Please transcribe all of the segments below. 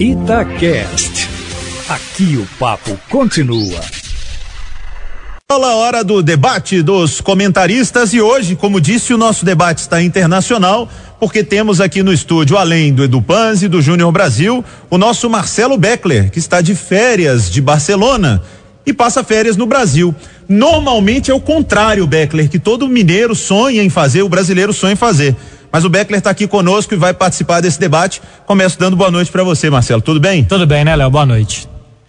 Itacast. Aqui o papo continua. Olá, hora do debate dos comentaristas e hoje, como disse, o nosso debate está internacional, porque temos aqui no estúdio, além do Edu Panzi do Júnior Brasil, o nosso Marcelo Beckler, que está de férias de Barcelona e passa férias no Brasil. Normalmente é o contrário, Beckler, que todo mineiro sonha em fazer, o brasileiro sonha em fazer. Mas o Beckler está aqui conosco e vai participar desse debate. Começo dando boa noite para você, Marcelo. Tudo bem? Tudo bem, né, Léo? Boa noite.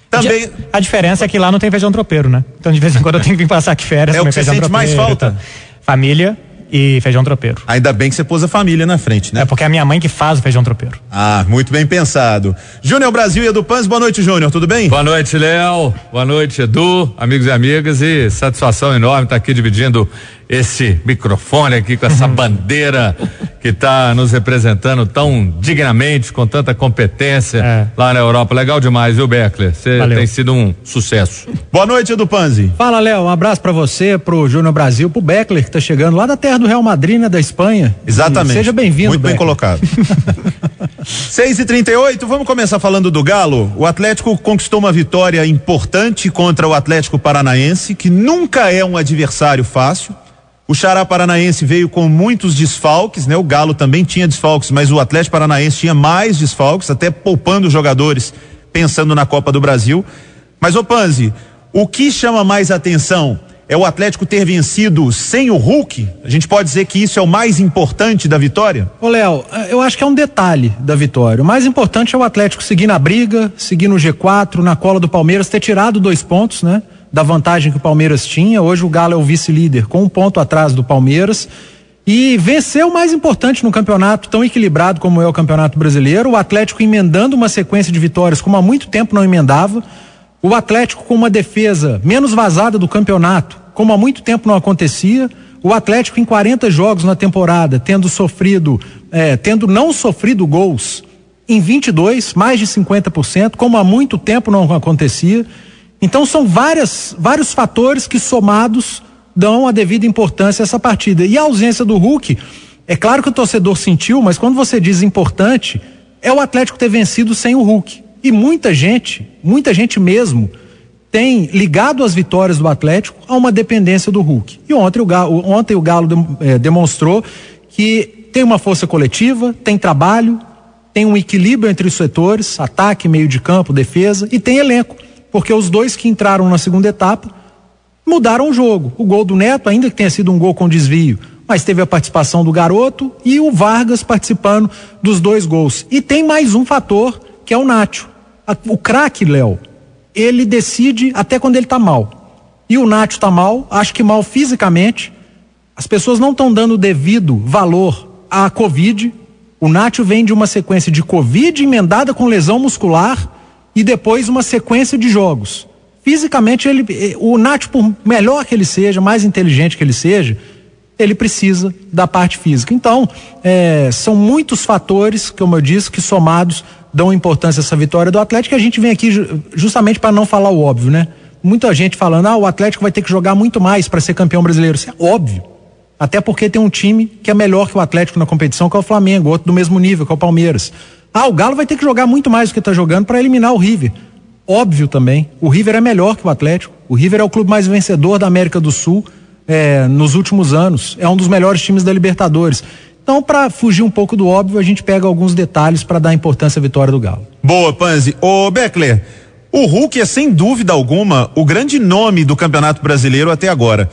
Também. A diferença é que lá não tem feijão tropeiro, né? Então de vez em quando eu tenho que vir passar aqui férias. É o que você sente mais falta? Família e feijão tropeiro. Ainda bem que você pôs a família na frente, né? É porque é a minha mãe que faz o feijão tropeiro. Ah, muito bem pensado. Júnior Brasil e Edu Pans, boa noite, Júnior, tudo bem? Boa noite, Léo. Boa noite, Edu, amigos e amigas e satisfação enorme estar aqui dividindo esse microfone aqui com essa bandeira que está nos representando tão dignamente, com tanta competência é. lá na Europa. Legal demais, viu, Beckler? Você tem sido um sucesso. Boa noite, Edu Panzi. Fala, Léo. Um abraço para você, pro Júnior Brasil, pro Beckler, que está chegando lá da terra do Real Madrid, né, da Espanha. Exatamente. E seja bem-vindo, Muito Beckler. bem colocado. 6 e 38 vamos começar falando do Galo. O Atlético conquistou uma vitória importante contra o Atlético Paranaense, que nunca é um adversário fácil. O Xará Paranaense veio com muitos desfalques, né? O Galo também tinha desfalques, mas o Atlético Paranaense tinha mais desfalques, até poupando jogadores, pensando na Copa do Brasil. Mas, ô Panzi, o que chama mais atenção é o Atlético ter vencido sem o Hulk? A gente pode dizer que isso é o mais importante da vitória? Ô, Léo, eu acho que é um detalhe da vitória. O mais importante é o Atlético seguir na briga, seguir no G4, na cola do Palmeiras, ter tirado dois pontos, né? Da vantagem que o Palmeiras tinha. Hoje o Galo é o vice-líder, com um ponto atrás do Palmeiras. E venceu o mais importante no campeonato tão equilibrado como é o Campeonato Brasileiro. O Atlético emendando uma sequência de vitórias como há muito tempo não emendava. O Atlético com uma defesa menos vazada do campeonato, como há muito tempo não acontecia. O Atlético em 40 jogos na temporada, tendo sofrido, é, tendo não sofrido gols em 22, mais de 50%, como há muito tempo não acontecia. Então são várias, vários fatores que somados dão a devida importância a essa partida. E a ausência do Hulk, é claro que o torcedor sentiu, mas quando você diz importante, é o Atlético ter vencido sem o Hulk. E muita gente, muita gente mesmo, tem ligado as vitórias do Atlético a uma dependência do Hulk. E ontem o Galo, ontem o Galo é, demonstrou que tem uma força coletiva, tem trabalho, tem um equilíbrio entre os setores, ataque, meio de campo, defesa, e tem elenco porque os dois que entraram na segunda etapa mudaram o jogo. O gol do Neto, ainda que tenha sido um gol com desvio, mas teve a participação do garoto e o Vargas participando dos dois gols. E tem mais um fator, que é o Nacho. O craque, Léo, ele decide até quando ele tá mal. E o Nacho tá mal, acho que mal fisicamente. As pessoas não estão dando devido valor à Covid. O Nacho vem de uma sequência de Covid emendada com lesão muscular e depois uma sequência de jogos. Fisicamente, ele, eh, o Nath, por melhor que ele seja, mais inteligente que ele seja, ele precisa da parte física. Então, é, são muitos fatores, como eu disse, que somados dão importância a essa vitória do Atlético. A gente vem aqui justamente para não falar o óbvio, né? Muita gente falando, ah, o Atlético vai ter que jogar muito mais para ser campeão brasileiro. Isso é óbvio. Até porque tem um time que é melhor que o Atlético na competição, que é o Flamengo, outro do mesmo nível, que é o Palmeiras. Ah, o Galo vai ter que jogar muito mais do que está jogando para eliminar o River. Óbvio também. O River é melhor que o Atlético. O River é o clube mais vencedor da América do Sul é, nos últimos anos. É um dos melhores times da Libertadores. Então, para fugir um pouco do óbvio, a gente pega alguns detalhes para dar importância à vitória do Galo. Boa, Panzi. Ô, Beckler, o Hulk é sem dúvida alguma o grande nome do Campeonato Brasileiro até agora.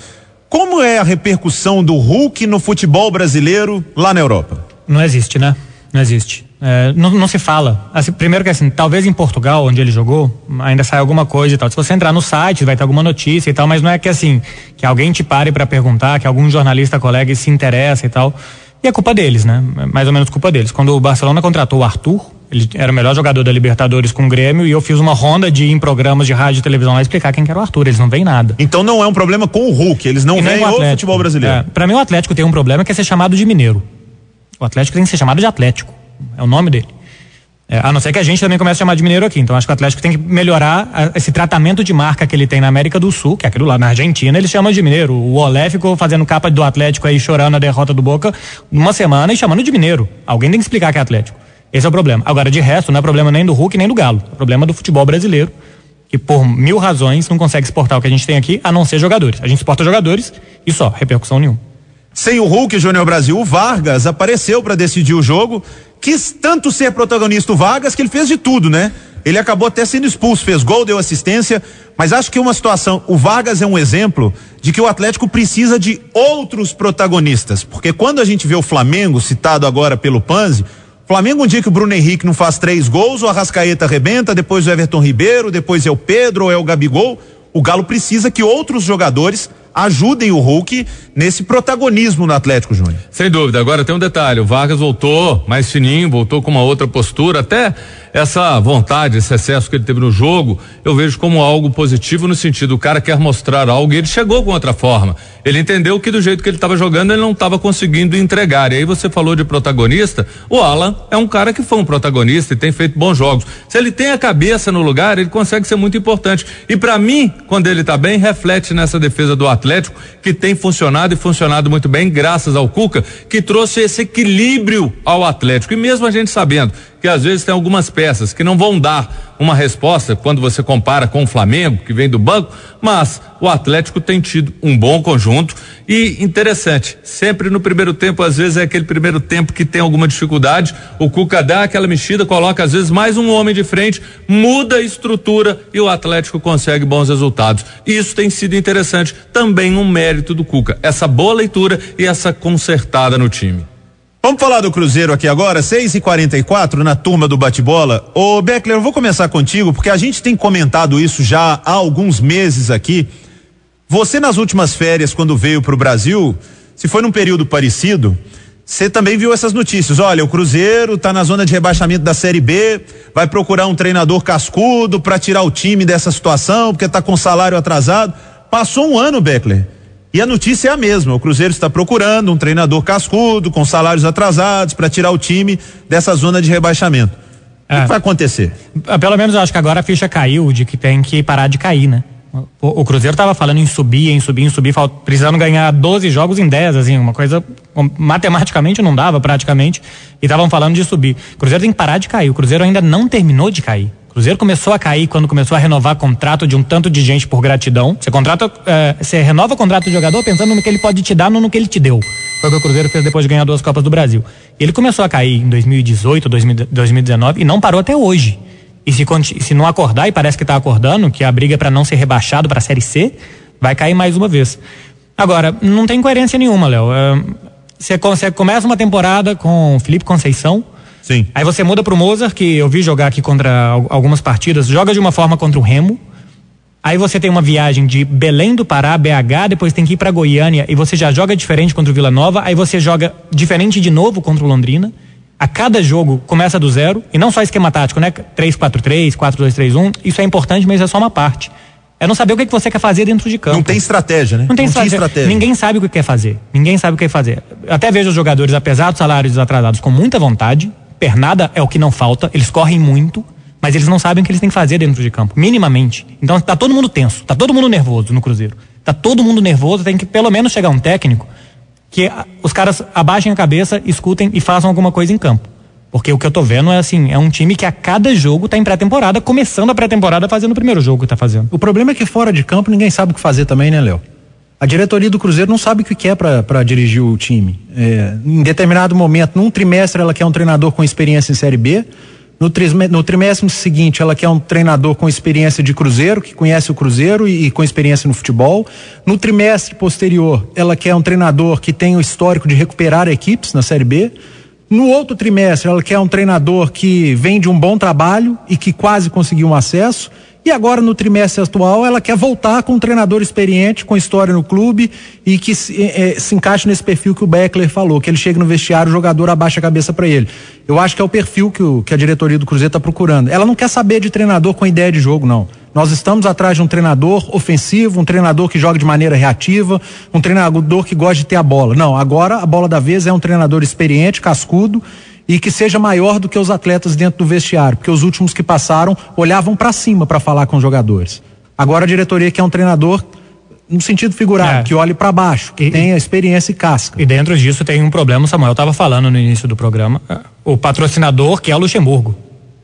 Como é a repercussão do Hulk no futebol brasileiro lá na Europa? Não existe, né? Não existe. É, não, não, se fala. Assim, primeiro que assim, talvez em Portugal, onde ele jogou, ainda sai alguma coisa e tal. Se você entrar no site, vai ter alguma notícia e tal, mas não é que assim, que alguém te pare para perguntar, que algum jornalista colega se interessa e tal. E é culpa deles, né? É mais ou menos culpa deles. Quando o Barcelona contratou o Arthur, ele era o melhor jogador da Libertadores com o Grêmio e eu fiz uma ronda de ir em programas de rádio e televisão lá explicar quem era o Arthur. Eles não veem nada. Então não é um problema com o Hulk, eles não veem o, o futebol brasileiro. É, para mim o Atlético tem um problema que é ser chamado de mineiro. O Atlético tem que ser chamado de Atlético. É o nome dele. É, a não ser que a gente também comece a chamar de mineiro aqui. Então acho que o Atlético tem que melhorar a, esse tratamento de marca que ele tem na América do Sul, que é aquilo lá na Argentina, eles chamam de mineiro. O Olé ficou fazendo capa do Atlético aí, chorando a derrota do Boca uma semana e chamando de mineiro. Alguém tem que explicar que é Atlético. Esse é o problema. Agora, de resto, não é problema nem do Hulk nem do Galo. É problema do futebol brasileiro, que por mil razões não consegue exportar o que a gente tem aqui, a não ser jogadores. A gente exporta jogadores e só, repercussão nenhuma. Sem o Hulk, Júnior Brasil, o Vargas apareceu para decidir o jogo. Quis tanto ser protagonista o Vargas que ele fez de tudo, né? Ele acabou até sendo expulso, fez gol, deu assistência, mas acho que uma situação, o Vargas é um exemplo de que o Atlético precisa de outros protagonistas, porque quando a gente vê o Flamengo, citado agora pelo Panzi, Flamengo um dia que o Bruno Henrique não faz três gols, o Arrascaeta arrebenta, depois o Everton Ribeiro, depois é o Pedro ou é o Gabigol, o Galo precisa que outros jogadores ajudem o Hulk nesse protagonismo no Atlético Júnior. Sem dúvida. Agora tem um detalhe: o Vargas voltou mais fininho, voltou com uma outra postura, até essa vontade, esse excesso que ele teve no jogo, eu vejo como algo positivo no sentido, o cara quer mostrar algo e ele chegou com outra forma. Ele entendeu que do jeito que ele estava jogando, ele não estava conseguindo entregar. E aí você falou de protagonista, o Alan é um cara que foi um protagonista e tem feito bons jogos. Se ele tem a cabeça no lugar, ele consegue ser muito importante. E para mim, quando ele está bem, reflete nessa defesa do Atlético, que tem funcionado e funcionado muito bem, graças ao Cuca, que trouxe esse equilíbrio ao Atlético. E mesmo a gente sabendo que às vezes tem algumas peças que não vão dar uma resposta quando você compara com o Flamengo, que vem do banco, mas o Atlético tem tido um bom conjunto e interessante, sempre no primeiro tempo, às vezes é aquele primeiro tempo que tem alguma dificuldade, o Cuca dá aquela mexida, coloca às vezes mais um homem de frente, muda a estrutura e o Atlético consegue bons resultados. Isso tem sido interessante, também um mérito do Cuca, essa boa leitura e essa consertada no time. Vamos falar do Cruzeiro aqui agora, 6 e 44 na turma do bate-bola. Ô Beckler, eu vou começar contigo, porque a gente tem comentado isso já há alguns meses aqui. Você, nas últimas férias, quando veio para o Brasil, se foi num período parecido, você também viu essas notícias. Olha, o Cruzeiro está na zona de rebaixamento da Série B, vai procurar um treinador cascudo para tirar o time dessa situação, porque está com salário atrasado. Passou um ano, Beckler. E a notícia é a mesma: o Cruzeiro está procurando um treinador cascudo, com salários atrasados, para tirar o time dessa zona de rebaixamento. É. O que vai acontecer? Ah, pelo menos eu acho que agora a ficha caiu de que tem que parar de cair, né? O, o Cruzeiro estava falando em subir, em subir, em subir, precisando ganhar 12 jogos em 10, assim, uma coisa matematicamente não dava praticamente, e estavam falando de subir. O Cruzeiro tem que parar de cair. O Cruzeiro ainda não terminou de cair. Cruzeiro começou a cair quando começou a renovar contrato de um tanto de gente por gratidão. Você contrata, é, você renova o contrato do jogador pensando no que ele pode te dar, não no que ele te deu. Foi o que o Cruzeiro fez depois de ganhar duas Copas do Brasil. Ele começou a cair em 2018, 2019 e não parou até hoje. E se, se não acordar, e parece que está acordando, que a briga é para não ser rebaixado para a Série C, vai cair mais uma vez. Agora, não tem coerência nenhuma, Léo. É, você começa uma temporada com Felipe Conceição, Sim. Aí você muda pro Mozart, que eu vi jogar aqui contra algumas partidas, joga de uma forma contra o Remo. Aí você tem uma viagem de Belém do Pará, BH, depois tem que ir para Goiânia e você já joga diferente contra o Vila Nova, aí você joga diferente de novo contra o Londrina. A cada jogo começa do zero, e não só esquema tático, né? 3-4-3, 4-2-3-1, isso é importante, mas é só uma parte. É não saber o que, que você quer fazer dentro de campo. Não tem estratégia, né? Não tem não estratégia. estratégia. Ninguém sabe o que quer fazer. Ninguém sabe o que quer fazer. Até vejo os jogadores, apesar dos salários atrasados, com muita vontade, Pernada é o que não falta, eles correm muito, mas eles não sabem o que eles têm que fazer dentro de campo, minimamente. Então tá todo mundo tenso, tá todo mundo nervoso no Cruzeiro. Tá todo mundo nervoso, tem que pelo menos chegar um técnico que os caras abaixem a cabeça, escutem e façam alguma coisa em campo. Porque o que eu tô vendo é assim, é um time que a cada jogo tá em pré-temporada, começando a pré-temporada fazendo o primeiro jogo que tá fazendo. O problema é que fora de campo ninguém sabe o que fazer também, né, Léo? A diretoria do Cruzeiro não sabe o que quer para dirigir o time. É, em determinado momento, num trimestre, ela quer um treinador com experiência em Série B. No, no trimestre seguinte, ela quer um treinador com experiência de Cruzeiro, que conhece o Cruzeiro e, e, com experiência no futebol. No trimestre posterior, ela quer um treinador que tem o histórico de recuperar equipes na Série B. No outro trimestre, ela quer um treinador que vem de um bom trabalho e que quase conseguiu um acesso. E agora, no trimestre atual, ela quer voltar com um treinador experiente, com história no clube e que se, é, se encaixe nesse perfil que o Beckler falou, que ele chega no vestiário, o jogador abaixa a cabeça para ele. Eu acho que é o perfil que, o, que a diretoria do Cruzeiro está procurando. Ela não quer saber de treinador com ideia de jogo, não. Nós estamos atrás de um treinador ofensivo, um treinador que joga de maneira reativa, um treinador que gosta de ter a bola. Não, agora a bola da vez é um treinador experiente, cascudo e que seja maior do que os atletas dentro do vestiário, porque os últimos que passaram olhavam para cima para falar com os jogadores. Agora a diretoria quer um treinador no sentido figurado, É. que olhe para baixo, que E- tenha experiência e casca. E dentro disso tem um problema, o Samuel estava falando no início do programa, é, o patrocinador que é o Luxemburgo.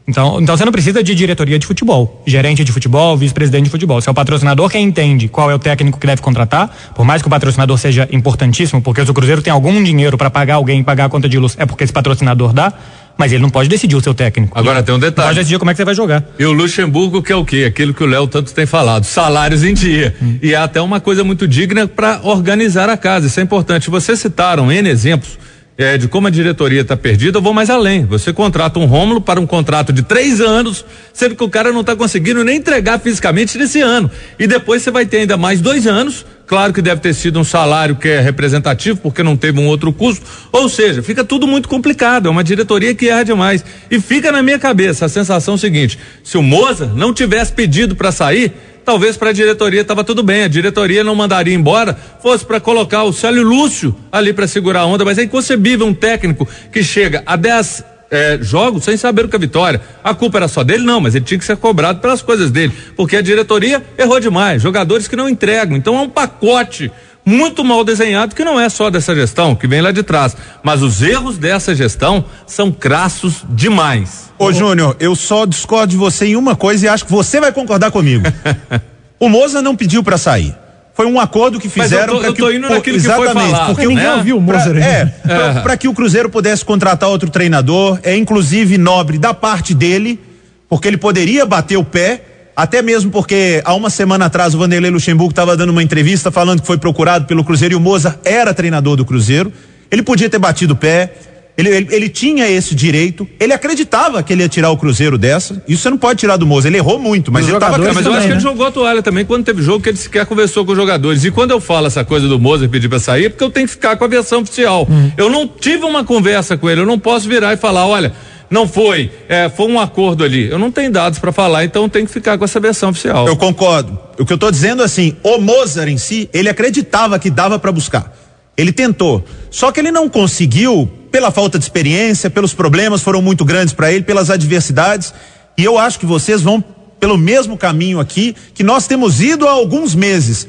Então, então você não precisa de diretoria de futebol, gerente de futebol, vice-presidente de futebol. Se é o patrocinador que entende qual é o técnico que deve contratar, por mais que o patrocinador seja importantíssimo, porque se o Cruzeiro tem algum dinheiro para pagar alguém, pagar a conta de luz, é porque esse patrocinador dá, mas ele não pode decidir o seu técnico. Agora tem um detalhe. pode decidir como é que você vai jogar. E o Luxemburgo que é o quê? Aquilo que o Léo tanto tem falado, salários em dia. E é até uma coisa muito digna para organizar a casa. Isso é importante. Vocês citaram N exemplos eh, de como a diretoria está perdida. Eu vou mais além. Você contrata um Rômulo para um contrato de três anos, sendo que o cara não está conseguindo nem entregar fisicamente nesse ano. E depois você vai ter ainda mais dois anos. Claro que deve ter sido um salário que é representativo, porque não teve um outro custo. Ou seja, fica tudo muito complicado. É uma diretoria que erra demais. E fica na minha cabeça a sensação seguinte: se o Moza não tivesse pedido para sair, talvez para a diretoria estava tudo bem. A diretoria não mandaria embora, fosse para colocar o Célio Lúcio ali para segurar a onda. Mas é inconcebível um técnico que chega a 10 é, jogos sem saber o que é vitória. A culpa era só dele? Não, mas ele tinha que ser cobrado pelas coisas dele, porque a diretoria errou demais, jogadores que não entregam. Então é um pacote muito mal desenhado que não é só dessa gestão, que vem lá de trás, mas os erros dessa gestão são crassos demais. Ô, Júnior, eu só discordo de você em uma coisa e acho que você vai concordar comigo. o Moza não pediu pra sair. Foi um acordo que fizeram eu que foi exatamente, porque ninguém né? ouviu o Pra- Mozer é, pra, pra que o Cruzeiro pudesse contratar outro treinador, é inclusive nobre da parte dele, porque ele poderia bater o pé, até mesmo porque há uma semana atrás o Vanderlei Luxemburgo estava dando uma entrevista falando que foi procurado pelo Cruzeiro e o Moza era treinador do Cruzeiro. Ele podia ter batido o pé, ele, ele, ele tinha esse direito, ele acreditava que ele ia tirar o Cruzeiro dessa. Isso você não pode tirar do Moza, ele errou muito, mas Os ele estava jogadores Mas eu também, acho que ele né? jogou a toalha também quando teve jogo que ele sequer conversou com os jogadores. E quando eu falo essa coisa do Mozer pedir pra sair, é porque eu tenho que ficar com a versão oficial. Eu não tive uma conversa com ele, eu não posso virar e falar, olha, não foi, é, foi um acordo ali. Eu não tenho dados pra falar, então eu tenho que ficar com essa versão oficial. Eu concordo. O que eu tô dizendo assim, o Mozart em si, ele acreditava que dava para buscar. Ele tentou. Só que ele não conseguiu pela falta de experiência, pelos problemas foram muito grandes para ele, pelas adversidades. E eu acho que vocês vão pelo mesmo caminho aqui que nós temos ido há alguns meses.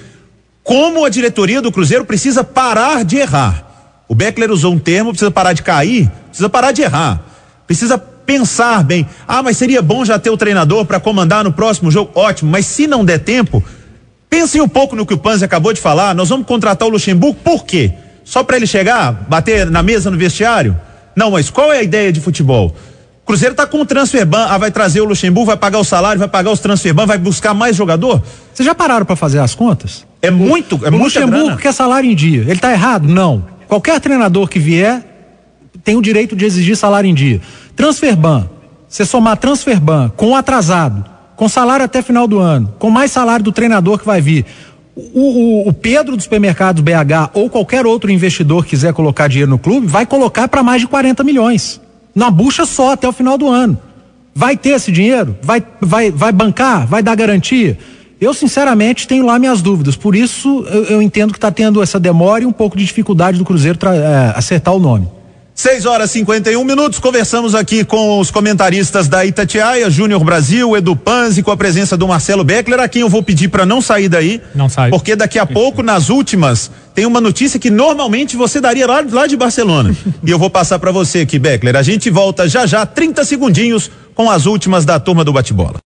Como a diretoria do Cruzeiro precisa parar de errar. O Beckler usou um termo, precisa parar de cair, precisa parar de errar. Precisa pensar bem. Ah, mas seria bom já ter o treinador para comandar no próximo jogo? Ótimo, mas se não der tempo, pensem um pouco no que o Panzi acabou de falar. Nós vamos contratar o Luxemburgo por quê? Só para ele chegar, bater na mesa no vestiário? Não, mas qual é a ideia de futebol? Cruzeiro tá com o transfer ban, ah, vai trazer o Luxemburgo, vai pagar o salário, vai pagar os transfer ban, vai buscar mais jogador? Vocês já pararam para fazer as contas? É muito, é o Luxemburgo grana. quer salário em dia. Ele tá errado? Não. Qualquer treinador que vier tem o direito de exigir salário em dia. Transfer ban. Você somar transfer ban com atrasado, com salário até final do ano, com mais salário do treinador que vai vir. O, o- Pedro dos supermercados BH ou qualquer outro investidor quiser colocar dinheiro no clube, vai colocar para mais de 40 milhões. Na bucha só até o final do ano. Vai ter esse dinheiro? Vai, vai, vai bancar? Vai dar garantia? Eu, sinceramente, tenho lá minhas dúvidas. Por isso, eu, eu entendo que está tendo essa demora e um pouco de dificuldade do Cruzeiro é, acertar o nome. 6 horas e 51 minutos. Conversamos aqui com os comentaristas da Itatiaia, Júnior Brasil, Edu Panzi, com a presença do Marcelo Beckler, a quem eu vou pedir para não sair daí. Não sai. Porque daqui a pouco, nas últimas, tem uma notícia que normalmente você daria lá, lá de Barcelona. e eu vou passar para você aqui, Beckler. A gente volta já já, 30 segundinhos, com as últimas da turma do bate-bola.